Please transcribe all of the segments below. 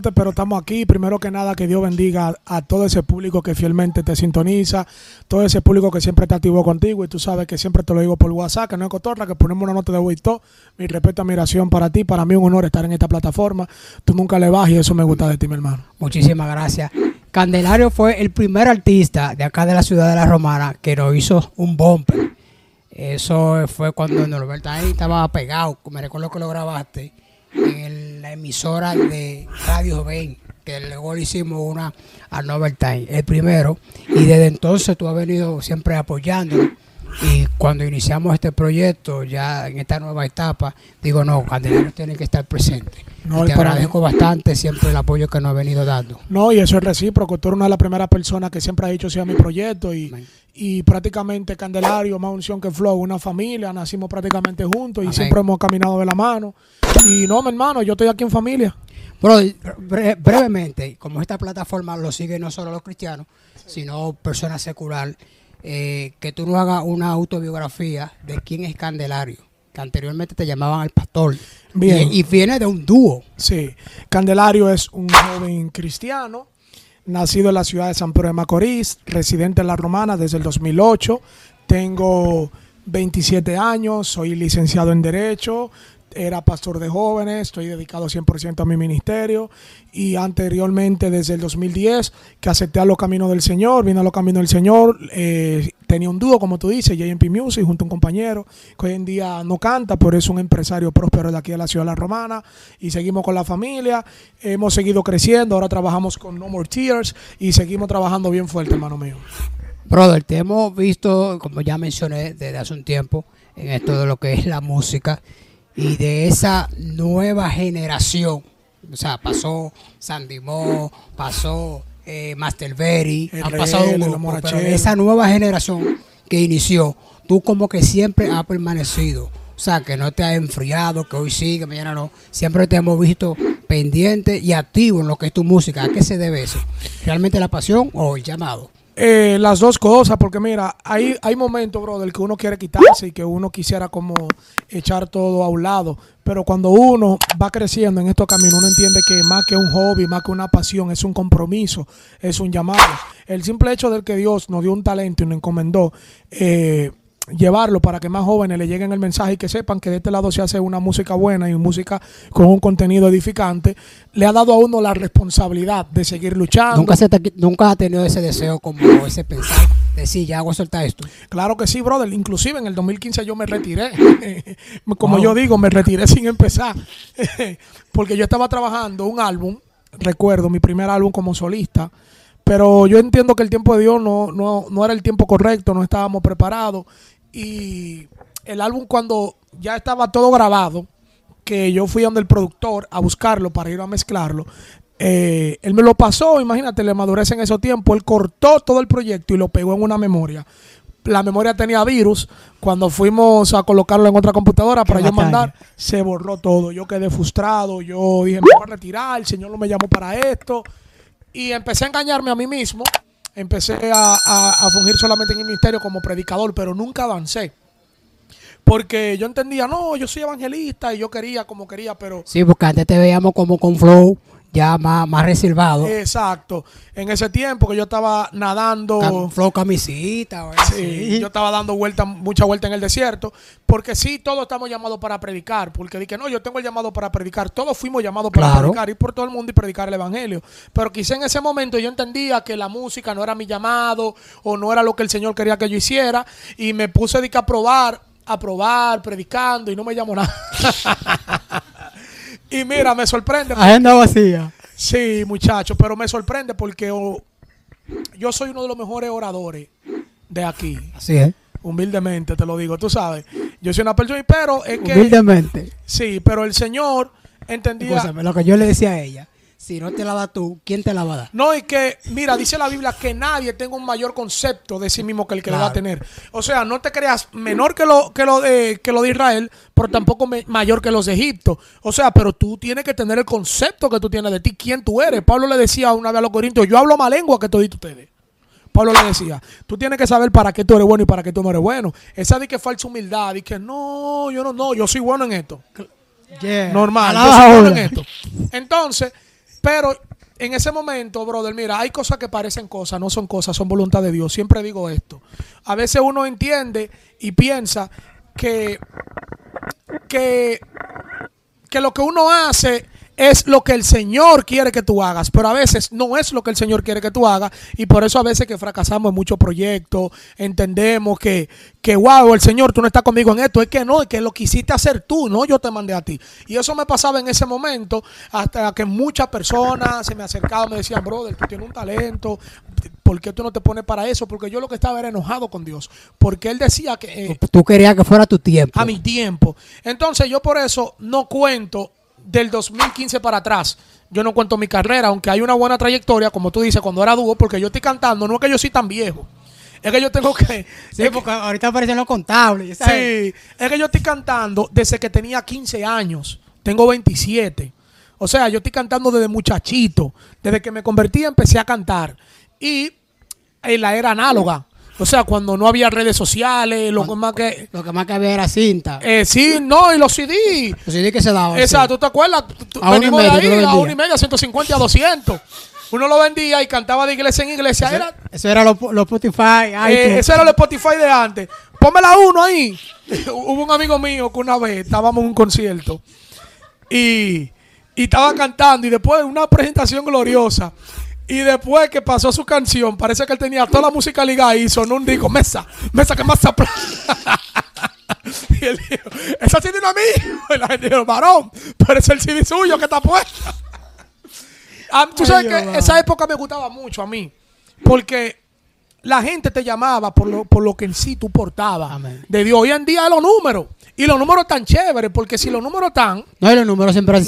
pero estamos aquí. Primero que nada, que Dios bendiga a, todo ese público que fielmente te sintoniza, todo ese público que siempre te activó contigo y tú sabes que siempre te lo digo por WhatsApp, que no es cotorra, que ponemos una nota de todo. Mi respeto, admiración para ti. Para mí un honor estar en esta plataforma. Tú nunca le vas y eso me gusta de ti, mi hermano. Muchísimas gracias. Candelario fue el primer artista de acá de la ciudad de La Romana que nos hizo un bumper. Eso fue cuando Norberto ahí estaba pegado. Me recuerdo que lo grabaste en emisora de Radio Ben, que luego le hicimos una a Nobel Time, el primero, y desde entonces tú has venido siempre apoyando. Y cuando iniciamos este proyecto, ya en esta nueva etapa, digo, no, Candelario tiene que estar presente. No, te agradezco bastante siempre el apoyo que nos ha venido dando. No, y eso es recíproco. Tú eres una de las primeras personas que siempre ha dicho sea mi proyecto y, y prácticamente Candelario, más unción que Flow, una familia, nacimos prácticamente juntos y siempre hemos caminado de la mano. Y no, mi hermano, yo estoy aquí en familia. Bro, brevemente, como esta plataforma lo sigue no solo los cristianos, sino personas secular, eh, que tú nos hagas una autobiografía de quién es Candelario, que anteriormente te llamaban el pastor. Bien. Y, viene de un dúo. Sí, Candelario es un joven cristiano, nacido en la ciudad de San Pedro de Macorís, residente en La Romana desde el 2008. Tengo 27 años, soy licenciado en Derecho, era pastor de jóvenes, estoy dedicado 100% a mi ministerio y anteriormente desde el 2010 que acepté a los caminos del Señor, vine a los caminos del Señor, eh, tenía un dúo como tú dices, JMP Music junto a un compañero que hoy en día no canta, pero es un empresario próspero de aquí de la ciudad de la Romana y seguimos con la familia, hemos seguido creciendo, ahora trabajamos con No More Tears y seguimos trabajando bien fuerte hermano mío. Brother, te hemos visto, como ya mencioné desde hace un tiempo, en esto de lo que es la música y de esa nueva generación. O sea, pasó Sandy Mo, pasó eh, Master Berry, han pasado un pero esa nueva generación que inició, tú como que siempre has permanecido. O sea, que no te has enfriado, que hoy sigue, mañana no. Siempre te hemos visto pendiente y activo en lo que es tu música. ¿A qué se debe eso? ¿Realmente la pasión o el llamado? Eh, las dos cosas, porque mira, hay, hay momentos, bro, del que uno quiere quitarse y que uno quisiera como echar todo a un lado. Pero cuando uno va creciendo en estos caminos, uno entiende que más que un hobby, más que una pasión, es un compromiso, es un llamado. El simple hecho de que Dios nos dio un talento y nos encomendó, eh, llevarlo para que más jóvenes le lleguen el mensaje y que sepan que de este lado se hace una música buena y música con un contenido edificante, le ha dado a uno la responsabilidad de seguir luchando. Nunca, se nunca ha tenido ese deseo como ese pensar, de decir, ya hago soltar esto. Claro que sí, brother. Inclusive en el 2015 yo me retiré. como yo digo, me retiré sin empezar. Porque yo estaba trabajando un álbum, recuerdo, mi primer álbum como solista. Pero yo entiendo que el tiempo de Dios no, no, no era el tiempo correcto, no estábamos preparados y el álbum cuando ya estaba todo grabado, que yo fui donde el productor a buscarlo para ir a mezclarlo, eh, él me lo pasó, imagínate, le madurez en ese tiempo, él cortó todo el proyecto y lo pegó en una memoria. La memoria tenía virus, cuando fuimos a colocarlo en otra computadora para yo mandar, se borró todo. Yo quedé frustrado, yo dije, me voy a retirar, el Señor no me llamó para esto. Y empecé a engañarme a mí mismo empecé a, fungir solamente en el ministerio como predicador, pero nunca avancé. Porque yo entendía, no, yo soy evangelista y yo quería como quería, pero... Sí, porque antes te veíamos como con flow, ya más, más reservado. Exacto. En ese tiempo que yo estaba nadando. flow camisita. Sí, yo estaba dando vuelta, mucha vuelta en el desierto. Porque sí, todos estamos llamados para predicar. Porque dije, no, yo tengo el llamado para predicar. Todos fuimos llamados para predicar, ir por todo el mundo y predicar el evangelio. Pero quizá en ese momento yo entendía que la música no era mi llamado o no era lo que el Señor quería que yo hiciera. Y me puse a probar, a probar, predicando y no me llamó nada. Y mira, me sorprende. Agenda vacía. Sí, muchachos, pero me sorprende porque oh, yo soy uno de los mejores oradores de aquí. Así es. Humildemente te lo digo, tú sabes. Yo soy una persona, pero es que. Humildemente. Sí, pero el Señor entendía. lo que yo le decía a ella si no te la das tú, ¿quién te la va a dar? No, y que, mira, dice la Biblia que nadie tenga un mayor concepto de sí mismo que el que le va a tener. O sea, no te creas menor que lo, que lo, de, que lo de Israel, pero tampoco mayor que los de Egipto. O sea, pero tú tienes que tener el concepto que tú tienes de ti, quién tú eres. Pablo le decía una vez a los corintios, yo hablo más lengua que todos ustedes. Pablo le decía, tú tienes que saber para qué tú eres bueno y para qué tú no eres bueno. Esa de que falsa humildad, y que no, yo no, no, yo soy bueno en esto. Normal, yo soy bueno en esto. Entonces, Pero en ese momento, brother, mira, hay cosas que parecen cosas, no son cosas, son voluntad de Dios. Siempre digo esto. A veces uno entiende y piensa que, que, que lo que uno hace es lo que el Señor quiere que tú hagas, pero a veces no es lo que el Señor quiere que tú hagas y por eso a veces que fracasamos en muchos proyectos, entendemos que, que wow, el Señor, tú no estás conmigo en esto, es que no, es que lo quisiste hacer tú, no yo te mandé a ti. Y eso me pasaba en ese momento hasta que muchas personas se me acercaban, me decían, brother, tú tienes un talento, ¿por qué tú no te pones para eso? Porque yo lo que estaba era enojado con Dios, porque Él decía que... Eh, tú querías que fuera tu tiempo. A mi tiempo. Entonces yo por eso no cuento del 2015 para atrás. Yo no cuento mi carrera, aunque hay una buena trayectoria, como tú dices, cuando era dúo, porque yo estoy cantando, no es que yo soy tan viejo. Es que yo tengo que. Sí, porque ahorita aparecen los contables. Sí, es que yo estoy cantando desde que tenía 15 años. Tengo 27. O sea, yo estoy cantando desde muchachito. Desde que me convertí empecé a cantar. Y en la era análoga. O sea, cuando no había redes sociales, lo que más que... Lo que más que había era cinta. Eh, sí, no, y los CD. Los CD que se daban. Exacto, ¿tú te acuerdas? A venimos de ahí a una y media, 150 a 200. Uno lo vendía y cantaba de iglesia en iglesia. Eso era, eso era los lo Spotify. Eh, eso era los Spotify de antes. Pónmela uno ahí. Hubo un amigo mío que una vez estábamos en un concierto y, y estaba cantando y después de una presentación gloriosa y después que pasó su canción, parece que él tenía toda la música ligada y sonó un disco, mesa, mesa que más y él dijo, esa CD no es mío. Y la gente dijo, varón, pero es el CD suyo que está puesto. Ah, tú sabes que esa época me gustaba mucho a mí, porque la gente te llamaba por lo, por lo que en sí tú portabas de Dios. Hoy en día los números. Y los números tan chéveres, porque si los números están. No, y los números siempre han.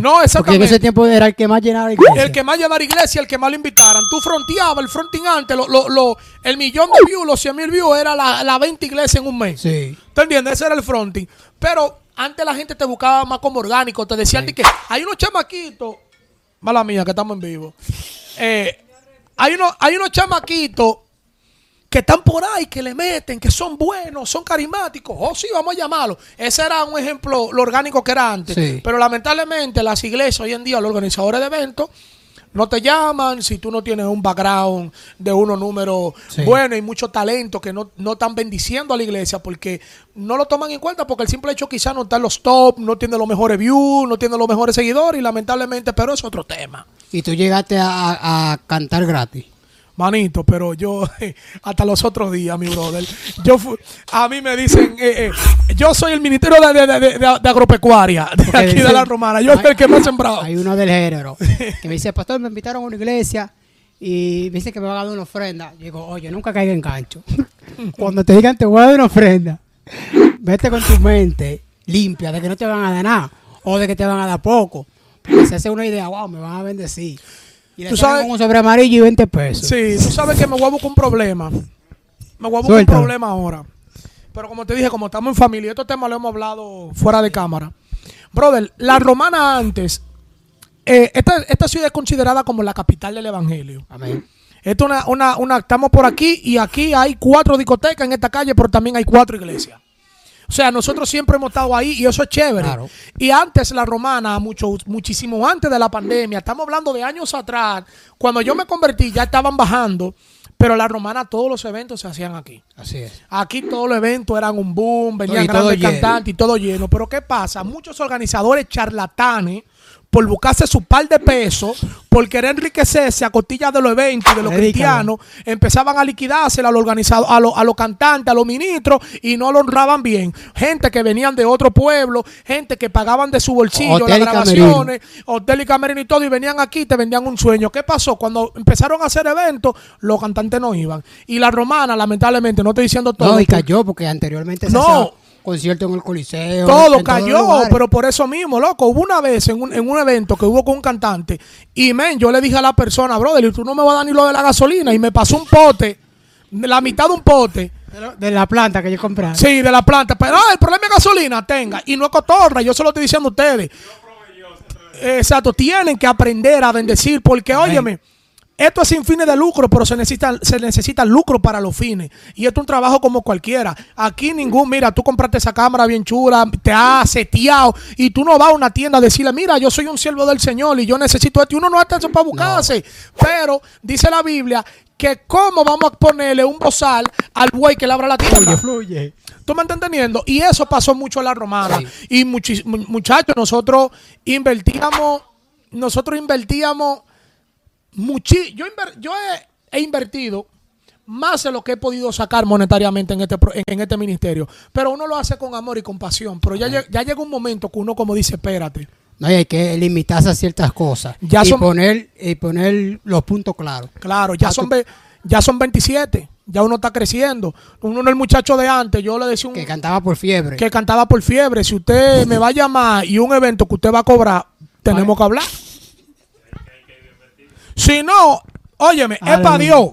No, exactamente. Porque en ese tiempo era el que más llenaba la iglesia. El que más llenaba la iglesia, el que más lo invitaran. Tú fronteabas, el fronting antes, lo, lo, el millón de views, los 100 mil views, era la, la 20 iglesias en un mes. Sí. ¿Te entiendes? Ese era el fronting. Pero antes la gente te buscaba más como orgánico. Te decían que hay unos chamaquitos. Mala mía, que estamos en vivo. Eh, hay, unos, hay unos chamaquitos que están por ahí, que le meten, que son buenos, son carismáticos. Oh, sí, vamos a llamarlo. Ese era un ejemplo, lo orgánico que era antes. Pero lamentablemente las iglesias hoy en día, los organizadores de eventos, no te llaman si tú no tienes un background de unos números buenos y mucho talento que no, no están bendiciendo a la iglesia porque no lo toman en cuenta porque el simple hecho quizás no está en los top, no tiene los mejores views, no tiene los mejores seguidores y lamentablemente, pero es otro tema. Y tú llegaste a cantar gratis. Manito, pero yo, hasta los otros días, mi brother, yo a mí me dicen, eh, eh, yo soy el ministerio de, agropecuaria de aquí de la Romana, yo soy el que más sembrado. Hay uno del género que me dice, pastor, me invitaron a una iglesia y me dice que me van a dar una ofrenda. Yo digo, oye, nunca caiga en gancho. Cuando te digan te voy a dar una ofrenda, vete con tu mente limpia de que no te van a dar nada o de que te van a dar poco. Porque se hace una idea, wow, me van a bendecir. Y tú sabes, un sobre amarillo y 20 pesos. Sí, tú sabes que me voy a buscar un problema. Me voy a buscar un problema ahora. Pero como te dije, como estamos en familia, estos temas lo hemos hablado fuera de cámara. Brother, la romana antes, eh, esta, ciudad es considerada como la capital del evangelio. Amén. Esto una, una, una, estamos por aquí y aquí hay cuatro discotecas en esta calle, pero también hay cuatro iglesias. O sea, nosotros siempre hemos estado ahí y eso es chévere. Y antes la romana, mucho, muchísimo antes de la pandemia, estamos hablando de años atrás, cuando yo me convertí ya estaban bajando, pero la romana todos los eventos se hacían aquí. Así es. Aquí todos los eventos eran un boom, venían grandes cantantes y todo lleno. Pero ¿qué pasa? Muchos organizadores charlatanes por buscarse su par de pesos, por querer enriquecerse a costillas de los eventos y de los cristianos, empezaban a liquidarse a los organizados, a, a los cantantes, a los ministros y no lo honraban bien. Gente que venían de otro pueblo, gente que pagaban de su bolsillo las grabaciones, hotel y camerino y todo, y venían aquí y te vendían un sueño. ¿Qué pasó? Cuando empezaron a hacer eventos, los cantantes no iban. Y la romana, lamentablemente, no estoy diciendo todo. No, y cayó porque anteriormente se concierto en el Coliseo. Todo cayó, pero por eso mismo, loco. Hubo una vez en un, en un evento que hubo con un cantante y, men, yo le dije a la persona, brother, tú no me vas a dar ni lo de la gasolina. Y me pasó un pote, la mitad de un pote. De la planta que yo compré. Sí, de la planta. Pero el problema es gasolina, tenga. Y no es cotorra, yo se lo estoy diciendo a ustedes. Exacto, tienen que aprender a bendecir porque, óyeme esto es sin fines de lucro, pero se necesita, se necesita lucro para los fines. Y esto es un trabajo como cualquiera. Aquí ningún, mira, tú compraste esa cámara bien chula, te has seteado y tú no vas a una tienda a decirle, mira, yo soy un siervo del Señor y yo necesito esto. Y uno no está eso para buscarse. Pero dice la Biblia que cómo vamos a ponerle un bozal al buey que le abra la tienda. Fluye, fluye. ¿Tú me estás entendiendo? Y eso pasó mucho en la romana. Sí. Y muchachos, nosotros invertíamos, nosotros invertíamos muchi yo, inver- yo he, he invertido más de lo que he podido sacar monetariamente en este, en, en este ministerio. Pero uno lo hace con amor y con pasión. Pero ya, ya llega un momento que uno como dice, espérate. No, y hay que limitarse a ciertas cosas. Ya y, son- poner, y poner los puntos claros. Claro, ya son, ya son 27. Ya uno está creciendo. Uno no es el muchacho de antes. Yo le decía un, Que cantaba por fiebre. que cantaba por fiebre. Si usted me va a llamar y un evento que usted va a cobrar, tenemos que hablar. Si no, óyeme, es para. Dios.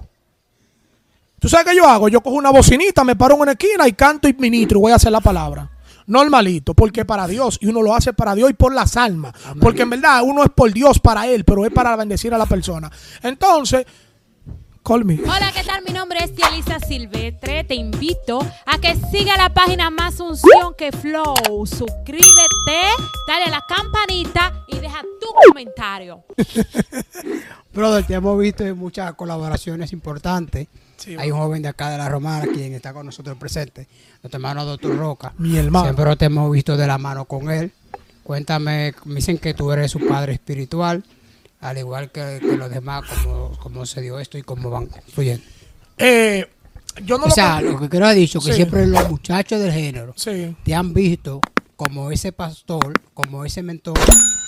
¿Tú sabes qué yo hago? Yo cojo una bocinita, me paro en una esquina y canto y ministro y voy a hacer la palabra. Normalito, porque para Dios, y uno lo hace para Dios y por las almas. Porque en verdad uno es por Dios para Él, pero es para bendecir a la persona. Entonces, call me. Hola, ¿qué tal? Mi nombre es Elisa Silvestre. Te invito a que siga la página Más Unción que Flow. Suscríbete, dale a la campanita y deja tu comentario. Brother, te hemos visto en muchas colaboraciones importantes. Sí, Hay un joven de acá de la Romana quien está con nosotros presente, nuestro hermano Doctor Roca. Mi hermano. Siempre te hemos visto de la mano con él. Cuéntame, me dicen que tú eres su padre espiritual, al igual que, que los demás, cómo, cómo se dio esto y cómo van fluyendo. Eh, yo no O lo sea, lo que quiero decir que Sí. siempre los muchachos del género Sí. te han visto como ese pastor, como ese mentor.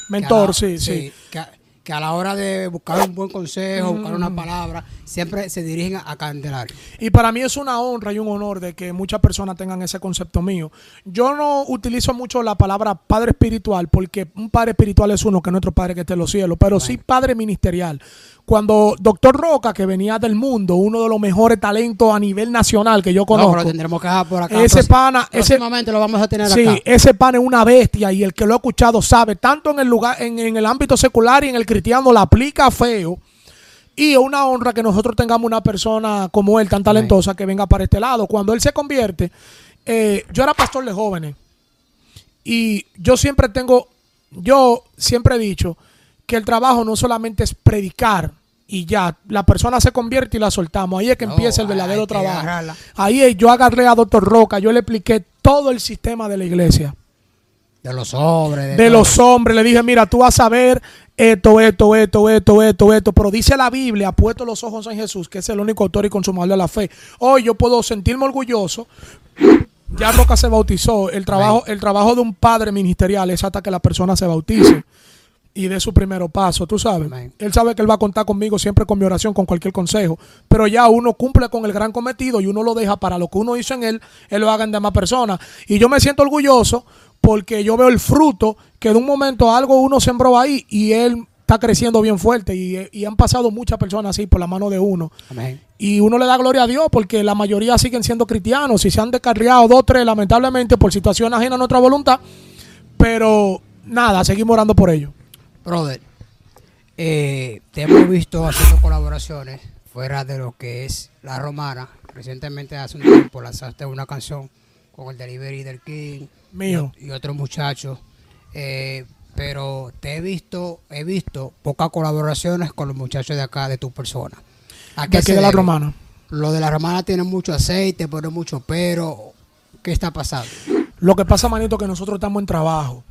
Mentor, que sí, sí. Que que a la hora de buscar un buen consejo, buscar una palabra, siempre se dirigen a, a Candelario. Y para mí es una honra y un honor de que muchas personas tengan ese concepto mío. Yo no utilizo mucho la palabra padre espiritual porque un padre espiritual es uno que es nuestro padre que está en los cielos, pero sí padre ministerial. Cuando Doctor Roca, que venía del mundo, uno de los mejores talentos a nivel nacional que yo No, conozco, pero tendremos que por acá. Ese pana- ese- lo vamos a tener Sí, acá. ese pan es una bestia y el que lo ha escuchado sabe, tanto en el lugar, en, en el ámbito secular y en el cristiano la aplica feo. Y es una honra que nosotros tengamos una persona como él, tan talentosa, que venga para este lado. Cuando él se convierte, eh, yo era pastor de jóvenes. Y yo siempre tengo, yo siempre he dicho que el trabajo no solamente es predicar y ya, la persona se convierte y la soltamos. Ahí es que No, empieza el verdadero trabajo. agarrarla. Ahí es- yo agarré a Doctor Roca, yo le expliqué todo el sistema de la iglesia. De los sobres. De los hombres, le dije, mira, tú vas a ver esto, esto, esto, esto, esto, esto, pero dice la Biblia, puesto los ojos en Jesús, que es el único autor y consumador de la fe. Hoy yo puedo sentirme orgulloso. Ya Roca se bautizó. El trabajo, el trabajo de un padre ministerial es hasta que la persona se bautice y dé su primer paso, tú sabes. Amén. Él sabe que él va a contar conmigo siempre con mi oración, con cualquier consejo. Pero ya uno cumple con el gran cometido y uno lo deja para lo que uno hizo en él, él lo haga en demás personas. Y yo me siento orgulloso porque yo veo el fruto que de un momento algo uno sembró ahí y él está creciendo bien fuerte. Y, y han pasado muchas personas así por la mano de uno. Amén. Y uno le da gloria a Dios porque la mayoría siguen siendo cristianos y se han descarriado dos, tres, lamentablemente, por situaciones ajenas a nuestra voluntad. Pero nada, seguimos orando por ellos. Brother, eh, te hemos visto haciendo colaboraciones fuera de lo que es la romana. Recientemente, hace un tiempo, lanzaste una canción con el Delivery del King Mío. y, y otros muchachos. Eh, pero te he visto, he visto pocas colaboraciones con los muchachos de acá, de tu persona. ¿A De qué aquí se de la romana. Lo de la romana tiene mucho aceite, pone mucho pero. ¿Qué está pasando? Lo que pasa, manito, que nosotros estamos en trabajo.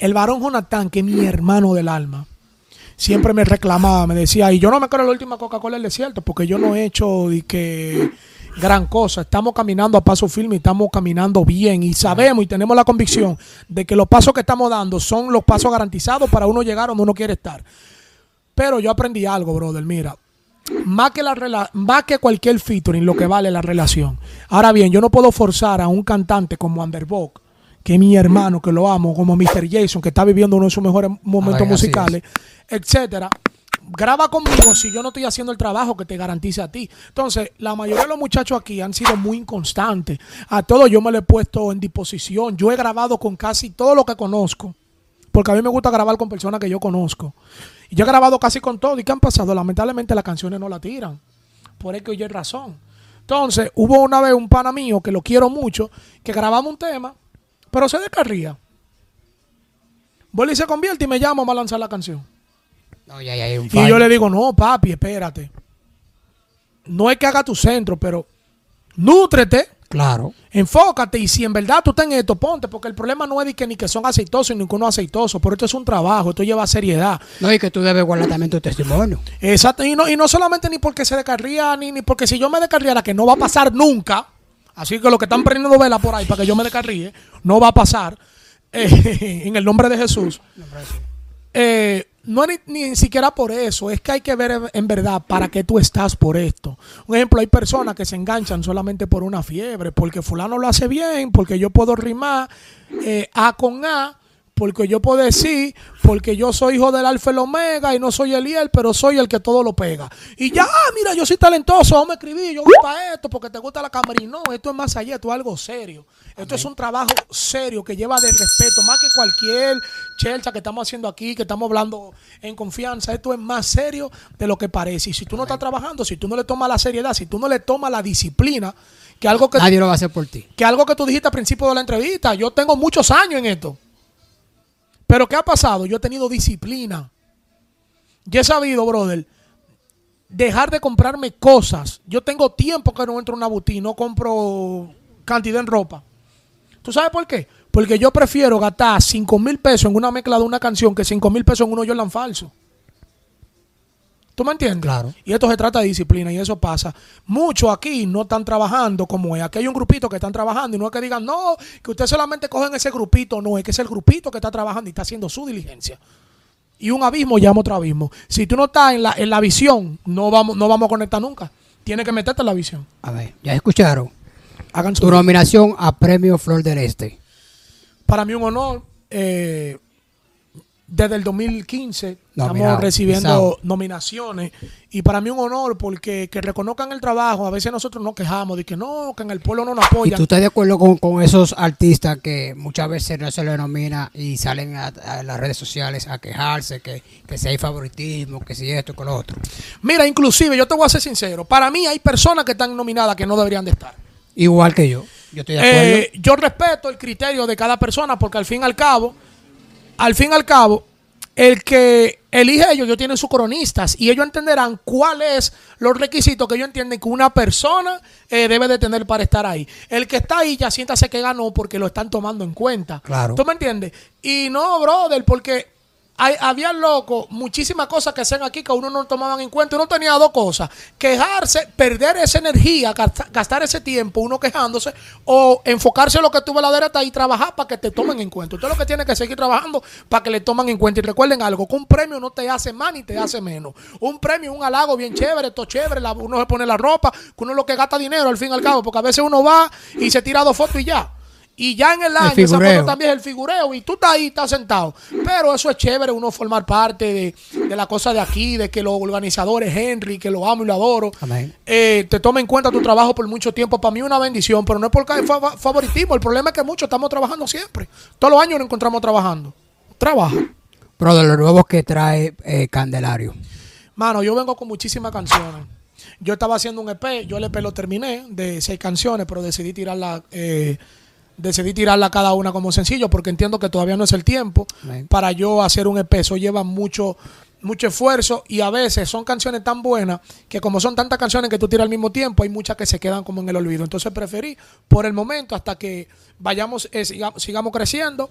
El varón Jonathan, que es mi hermano del alma, siempre me reclamaba, me decía, y yo no me creo la última Coca-Cola del desierto, porque yo no he hecho de que gran cosa. Estamos caminando a paso firme y estamos caminando bien y sabemos y tenemos la convicción de que los pasos que estamos dando son los pasos garantizados para uno llegar donde uno quiere estar. Pero yo aprendí algo, brother. Mira, más que, la más que cualquier featuring, lo que vale la relación. Ahora bien, yo no puedo forzar a un cantante como Underbock, que es mi hermano, que lo amo, como Mr. Jason, que está viviendo uno de sus mejores momentos Ay, musicales, etcétera. Graba conmigo si yo no estoy haciendo el trabajo que te garantice a ti. Entonces, la mayoría de los muchachos aquí han sido muy inconstantes. A todos yo me lo he puesto en disposición. Yo he grabado con casi todo lo que conozco. Porque a mí me gusta grabar con personas que yo conozco. Y yo he grabado casi con todo. ¿Y qué han pasado? Lamentablemente las canciones no la tiran. Por eso hay razón. Entonces, hubo una vez un pana mío que lo quiero mucho, que grabamos un tema, pero se descarría. Vuelve y se convierte y me llama a lanzar la canción. No, ya, ya hay un Y yo le digo, no, papi, espérate. No es que haga tu centro, pero nútrete, Claro. enfócate y si en verdad tú estás en esto, ponte, porque el problema no es de que ni que son aceitosos ni que uno aceitoso, pero esto es un trabajo, esto lleva seriedad. No, y que tú debes guardar también tu testimonio. Exacto, y no, y no solamente ni porque se descarría, ni, ni porque si yo me descarriara, que no va a pasar nunca, así que los que están prendiendo vela por ahí para que yo me descarríe, no va a pasar, eh, en el nombre de Jesús. Eh, no ni, ni siquiera por eso, es que hay que ver en verdad para qué tú estás por esto. Un ejemplo, hay personas que se enganchan solamente por una fiebre, porque fulano lo hace bien, porque yo puedo rimar eh, A con A, porque yo puedo decir, porque yo soy hijo del alfa y el omega y no soy Eliel, pero soy el que todo lo pega. Y ya, ah, mira, yo soy talentoso, vamos a escribir, yo voy para esto, porque te gusta la cámara. Y no, esto es más allá, esto es algo serio. Esto es un trabajo serio que lleva de respeto, más que cualquier chelcha que estamos haciendo aquí, que estamos hablando en confianza. Esto es más serio de lo que parece. Y si tú no estás trabajando, si tú no le tomas la seriedad, si tú no le tomas la disciplina, que algo que Nadie lo va a hacer por ti. que algo que tú dijiste al principio de la entrevista. Yo tengo muchos años en esto. Pero ¿qué ha pasado? Yo he tenido disciplina. Yo he sabido, brother, dejar de comprarme cosas. Yo tengo tiempo que no entro a una boutique, no compro cantidad en ropa. ¿Tú sabes por qué? Porque yo prefiero gastar 5 mil pesos en una mezcla de una canción que 5 mil pesos en uno Jordan falso. ¿Tú me entiendes? Claro. Y esto se trata de disciplina y eso pasa. Muchos aquí no están trabajando como es. Aquí hay un grupito que están trabajando y no es que digan, no, que ustedes solamente cogen ese grupito. No, es que es el grupito que está trabajando y está haciendo su diligencia. Y un abismo llama otro abismo. Si tú no estás en la, en la visión, no vamos, no vamos a conectar nunca. Tienes que meterte en la visión. A ver, ya escucharon. Hagan su Tu nominación a Premio Flor del Este. Para mí un honor. eh, desde el 2015 Nominado, estamos recibiendo pisado. nominaciones y para mí un honor porque que reconozcan el trabajo. A veces nosotros nos quejamos de que no, que en el pueblo no nos ¿Y apoyan. tú estás de acuerdo con, con esos artistas que muchas veces no se les denomina y salen a, a las redes sociales a quejarse que, que si hay favoritismo, que si esto, que lo otro? Mira, inclusive yo te voy a ser sincero. Para mí hay personas que están nominadas que no deberían de estar. Igual que yo. Yo estoy de acuerdo. Eh, yo respeto el criterio de cada persona porque al fin y al cabo, al fin y al cabo, el que elige ellos, ellos tienen sus cronistas y ellos entenderán cuáles los requisitos que ellos entienden que una persona eh, debe de tener para estar ahí. El que está ahí ya siéntase que ganó porque lo están tomando en cuenta. Claro. ¿Tú me entiendes? Y no, brother, porque hay, había loco, muchísimas cosas que hacen aquí que uno no tomaban en cuenta. Uno tenía dos cosas: quejarse, perder esa energía, gasta- gastar ese tiempo, uno quejándose, o enfocarse en lo que tuve la derecha y trabajar para que te tomen en cuenta. Usted lo que tiene que seguir trabajando para que le tomen en cuenta. Y recuerden algo: que un premio no te hace más ni te hace menos. Un premio, un halago bien chévere, esto chévere, uno se pone la ropa, que uno es lo que gasta dinero al fin y al cabo, porque a veces uno va y se tira dos fotos y ya. Y ya en el año, esa figureo. foto también es el figureo y tú estás ahí, estás sentado. Pero eso es chévere, uno formar parte de, de la cosa de aquí, de que los organizadores, Henry, que lo amo y lo adoro, eh, te toma en cuenta tu trabajo por mucho tiempo. Para mí es una bendición, pero no es porque fa- favoritismo. El problema es que muchos estamos trabajando siempre. Todos los años nos encontramos trabajando. Trabaja. Pero de los nuevos que trae eh, Candelario. Mano, yo vengo con muchísimas canciones. Yo estaba haciendo un EP, yo el EP lo terminé de seis canciones, pero decidí tirarla, eh, decidí tirarla cada una como sencillo porque entiendo que todavía no es el tiempo para yo hacer un EP. Eso lleva mucho, mucho esfuerzo y a veces son canciones tan buenas que como son tantas canciones que tú tiras al mismo tiempo, hay muchas que se quedan como en el olvido. Entonces preferí por el momento hasta que vayamos, eh, siga- sigamos creciendo,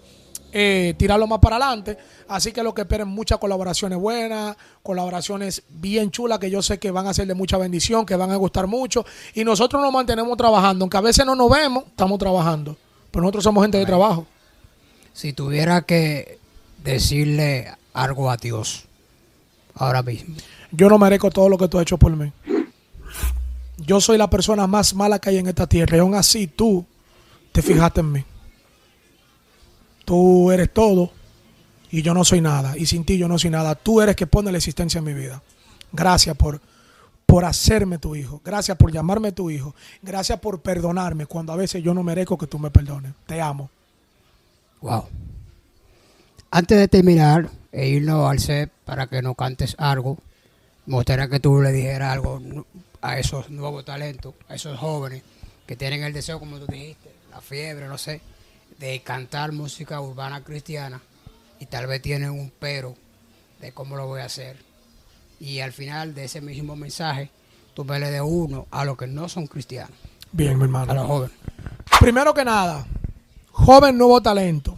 eh, tirarlo más para adelante. Así que lo que esperen muchas colaboraciones buenas, colaboraciones bien chulas que yo sé que van a ser de mucha bendición, que van a gustar mucho. Y nosotros nos mantenemos trabajando, aunque a veces no nos vemos, estamos trabajando. Pero nosotros somos gente de trabajo. Si tuviera que decirle algo a Dios ahora mismo. Yo no merezco todo lo que tú has hecho por mí. Yo soy la persona más mala que hay en esta tierra. Y aún así tú te fijaste en mí. Tú eres todo y yo no soy nada. Y sin ti yo no soy nada. Tú eres que pone la existencia en mi vida. Gracias por, por hacerme tu hijo. Gracias por llamarme tu hijo. Gracias por perdonarme cuando a veces yo no merezco que tú me perdones. Te amo. Wow. Antes de terminar, e irnos al set para que nos cantes algo. Me que tú le dijeras algo a esos nuevos talentos, a esos jóvenes que tienen el deseo, como tú dijiste, la fiebre, no sé, de cantar música urbana cristiana y tal vez tienen un pero de cómo lo voy a hacer. Y al final de ese mismo mensaje, tú me le des uno a los que no son cristianos, Bien, mi a hermano. los jóvenes. Primero que nada, joven nuevo talento.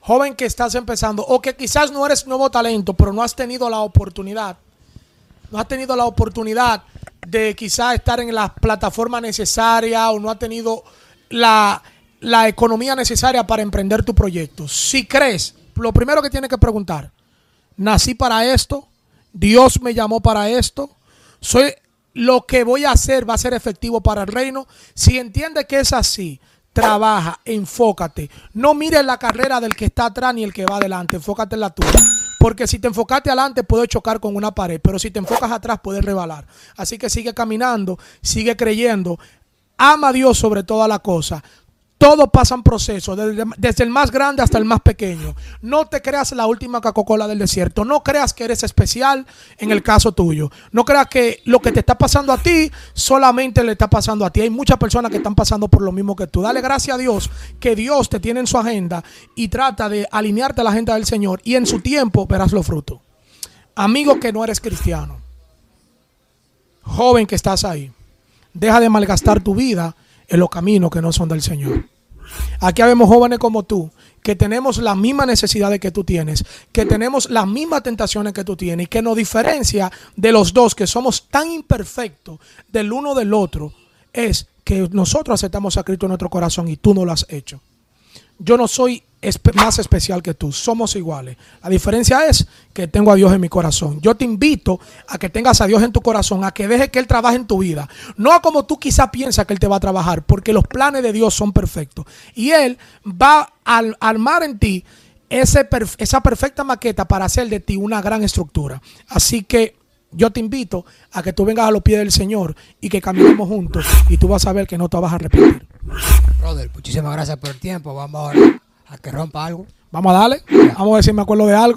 Joven que estás empezando o que quizás no eres nuevo talento, pero no has tenido la oportunidad. No has tenido la oportunidad de quizás estar en la plataforma necesaria o no has tenido la, la economía necesaria para emprender tu proyecto. Si crees, lo primero que tienes que preguntar, nací para esto, Dios me llamó para esto, soy lo que voy a hacer va a ser efectivo para el reino. Si entiendes que es así, trabaja, enfócate. No mires la carrera del que está atrás ni el que va adelante, enfócate en la tuya. Porque si te enfocaste adelante puedes chocar con una pared, pero si te enfocas atrás puedes rebalar. Así que sigue caminando, sigue creyendo, ama a Dios sobre toda la cosa. Todos pasan procesos, desde, desde el más grande hasta el más pequeño. No te creas la última Coca-Cola del desierto. No creas que eres especial en el caso tuyo. No creas que lo que te está pasando a ti solamente le está pasando a ti. Hay muchas personas que están pasando por lo mismo que tú. Dale gracias a Dios que Dios te tiene en su agenda y trata de alinearte a la agenda del Señor y en su tiempo verás los frutos. Amigo que no eres cristiano, joven que estás ahí, deja de malgastar tu vida en los caminos que no son del Señor. Aquí vemos jóvenes como tú, que tenemos las mismas necesidades que tú tienes, que tenemos las mismas tentaciones que tú tienes y que nos diferencia de los dos, que somos tan imperfectos del uno del otro, es que nosotros aceptamos a Cristo en nuestro corazón y tú no lo has hecho. Yo no soy espe- más especial que tú, somos iguales. La diferencia es que tengo a Dios en mi corazón. Yo te invito a que tengas a Dios en tu corazón, a que deje que Él trabaje en tu vida. No a como tú quizá piensas que Él te va a trabajar, porque los planes de Dios son perfectos. Y Él va a armar en ti ese esa perfecta maqueta para hacer de ti una gran estructura. Así que yo te invito a que tú vengas a los pies del Señor y que caminemos juntos y tú vas a ver que no te vas a arrepentir. Brother, muchísimas gracias por el tiempo. Vamos ahora a que rompa algo. Vamos a darle. Vamos a ver si me acuerdo de algo.